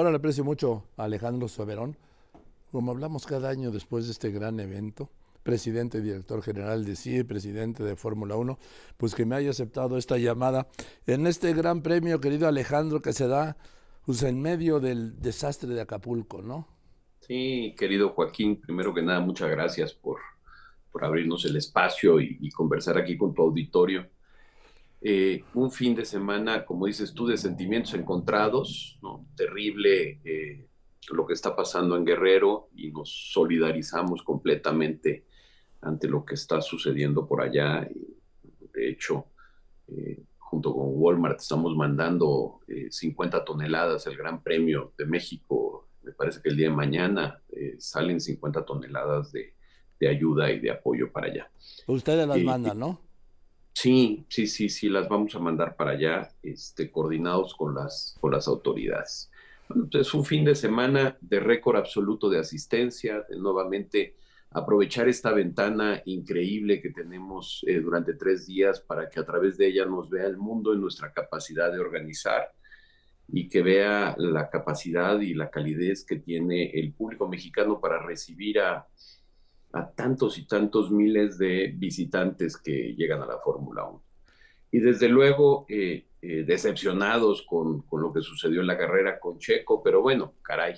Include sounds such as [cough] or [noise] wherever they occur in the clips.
Ahora le aprecio mucho a Alejandro Soberón, como hablamos cada año después de este gran evento, presidente y director general de CIE, presidente de Fórmula 1, pues que me haya aceptado esta llamada en este gran premio, querido Alejandro, que se da pues, en medio del desastre de Acapulco, ¿no? Sí, querido Joaquín, primero que nada, muchas gracias por, por abrirnos el espacio y, conversar aquí con tu auditorio. Eh, un fin de semana, como dices tú, de sentimientos encontrados, ¿no? Terrible. Eh, lo que está pasando en Guerrero y nos solidarizamos completamente ante lo que está sucediendo por allá. De hecho, eh, junto con Walmart estamos mandando 50 eh, toneladas el Gran Premio de México. Me parece que el día de mañana salen 50 toneladas de, de, ayuda y de apoyo para allá. Ustedes las mandan, ¿no? Sí, sí, sí, sí, las vamos a mandar para allá, este, coordinados con las, con las autoridades. Bueno, pues, es un fin de semana de récord absoluto de asistencia, de nuevamente aprovechar esta ventana increíble que tenemos eh, durante tres días para que a través de ella nos vea el mundo en nuestra capacidad de organizar y que vea la capacidad y la calidez que tiene el público mexicano para recibir a, a tantos y tantos miles de visitantes que llegan a la Fórmula 1. Y desde luego, eh, eh, decepcionados con, con, lo que sucedió en la carrera con Checo, pero bueno, caray,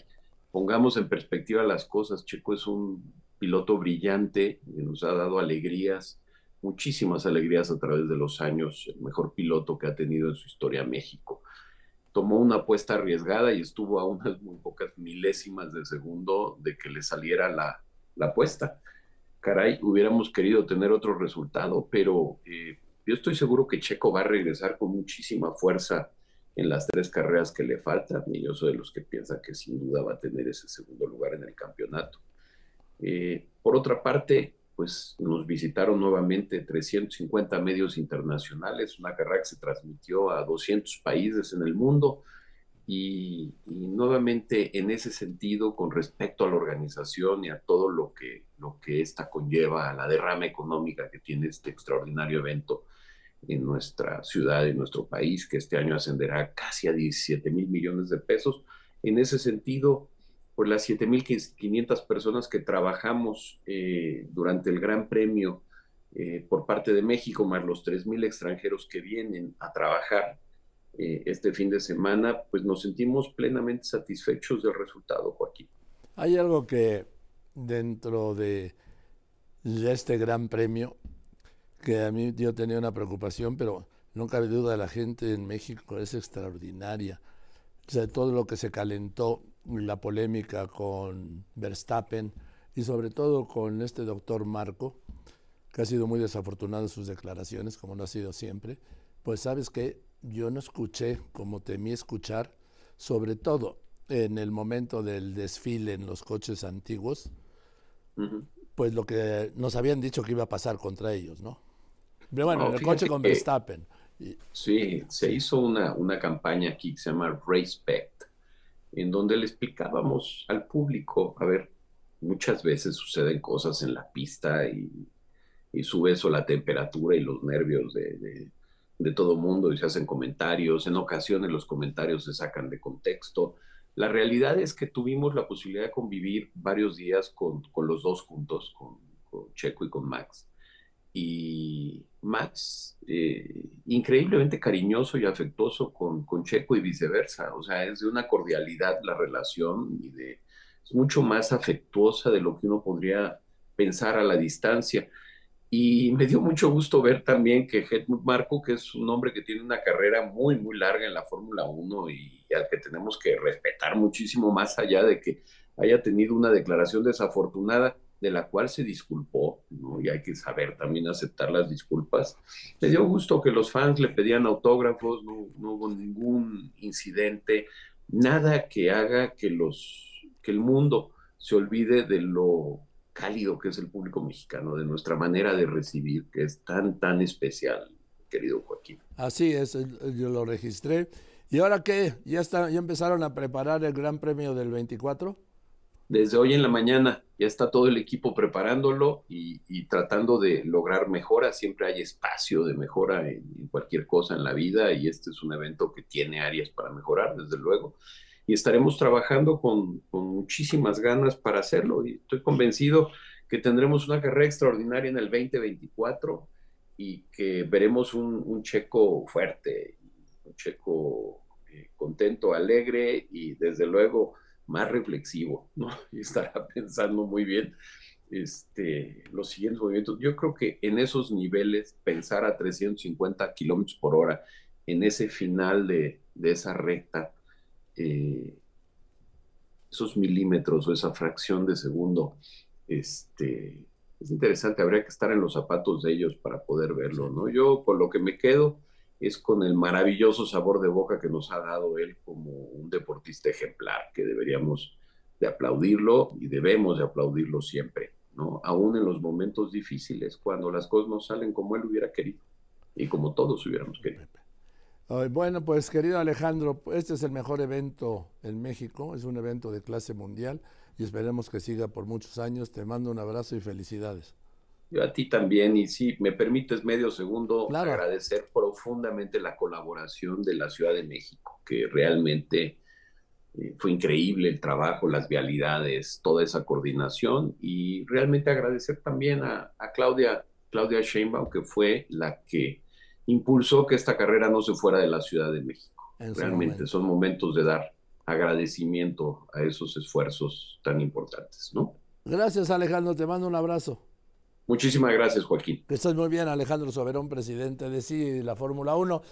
pongamos en perspectiva las cosas. Checo es un piloto brillante, nos ha dado alegrías, muchísimas alegrías a través de los años, el mejor piloto que ha tenido en su historia México. Tomó una apuesta arriesgada y estuvo a unas muy pocas milésimas de segundo de que le saliera la, la apuesta. Caray, hubiéramos querido tener otro resultado, pero eh, yo estoy seguro que Checo va a regresar con muchísima fuerza en las tres carreras que le faltan y yo soy de los que piensan que sin duda va a tener ese segundo lugar en el campeonato. Eh, por otra parte, pues nos visitaron nuevamente 350 medios internacionales, una carrera que se transmitió a 200 países en el mundo y, nuevamente en ese sentido, con respecto a la organización y a todo lo que, lo que esta conlleva, a la derrama económica que tiene este extraordinario evento en nuestra ciudad, en nuestro país, que este año ascenderá casi a 17 mil millones de pesos. En ese sentido, por las 7.500 personas que trabajamos eh, durante el Gran Premio eh, por parte de México, más los 3.000 extranjeros que vienen a trabajar eh, este fin de semana, pues nos sentimos plenamente satisfechos del resultado, Joaquín. Hay algo que dentro de, este gran premio, que a mí yo tenía una preocupación, pero no cabe duda, la gente en México es extraordinaria. O sea, todo lo que se calentó, la polémica con Verstappen y sobre todo con este doctor Marco, que ha sido muy desafortunado en sus declaraciones, como no ha sido siempre, pues sabes que yo no escuché como temí escuchar, sobre todo en el momento del desfile en los coches antiguos, pues lo que nos habían dicho que iba a pasar contra ellos, ¿no? Pero bueno, en el coche con Verstappen. Sí, se hizo una, una campaña aquí que se llama Respect, en donde le explicábamos al público, a ver, muchas veces suceden cosas en la pista y, y sube eso la temperatura y los nervios de de todo mundo y se hacen comentarios, en ocasiones los comentarios se sacan de contexto. La realidad es que tuvimos la posibilidad de convivir varios días con, los dos juntos, con, Checo y con Max. Y Max, eh, increíblemente cariñoso y afectuoso con, con Checo y viceversa. O sea, es de una cordialidad la relación y de, es mucho más afectuosa de lo que uno podría pensar a la distancia. Y me dio mucho gusto ver también que Helmut Marco, que es un hombre que tiene una carrera muy, muy larga en la Fórmula 1 y al que tenemos que respetar muchísimo más allá de que haya tenido una declaración desafortunada de la cual se disculpó, ¿no? y hay que saber también aceptar las disculpas. Me dio gusto que los fans le pedían autógrafos, no, no hubo ningún incidente, nada que haga que, los, que el mundo se olvide de lo cálido que es el público mexicano, de nuestra manera de recibir, que es tan, tan especial, querido Joaquín. Así es, yo lo registré. ¿Y ahora qué? ¿Ya, está, ya empezaron a preparar el Gran Premio del 24? Desde hoy en la mañana ya está todo el equipo preparándolo y, tratando de lograr mejora. Siempre hay espacio de mejora en, en, cualquier cosa en la vida y este es un evento que tiene áreas para mejorar, desde luego. Y estaremos trabajando con, con muchísimas ganas para hacerlo. Y estoy convencido que tendremos una carrera extraordinaria en el 2024 y que veremos un, un checo fuerte, un checo eh, contento, alegre y desde luego más reflexivo, ¿no? [laughs] Y estará [laughs] pensando muy bien este, los siguientes movimientos. Yo creo que en esos niveles, pensar a 350 kilómetros por hora, en ese final de, de esa recta, eh, esos milímetros o esa fracción de segundo, este, es interesante, habría que estar en los zapatos de ellos para poder verlo, ¿no? Yo con lo que me quedo es con el maravilloso sabor de boca que nos ha dado él como un deportista ejemplar, que deberíamos de aplaudirlo y debemos de aplaudirlo siempre, ¿no? Aún en los momentos difíciles, cuando las cosas no salen como él hubiera querido y como todos hubiéramos querido. Bueno, pues querido Alejandro, este es el mejor evento en México, es un evento de clase mundial y esperemos que siga por muchos años. Te mando un abrazo y felicidades. Yo a ti también, y si me permites medio segundo, claro. agradecer profundamente la colaboración de la Ciudad de México, que realmente eh, fue increíble el trabajo, las vialidades, toda esa coordinación, y realmente agradecer también a, a Claudia, Claudia Sheinbaum, que fue la que impulsó que esta carrera no se fuera de la Ciudad de México. Realmente momento. son momentos de dar agradecimiento a esos esfuerzos tan importantes, ¿no? Gracias Alejandro, te mando un abrazo. Muchísimas gracias, Joaquín. Que estés muy bien, Alejandro Soberón, presidente de sí, la Fórmula 1.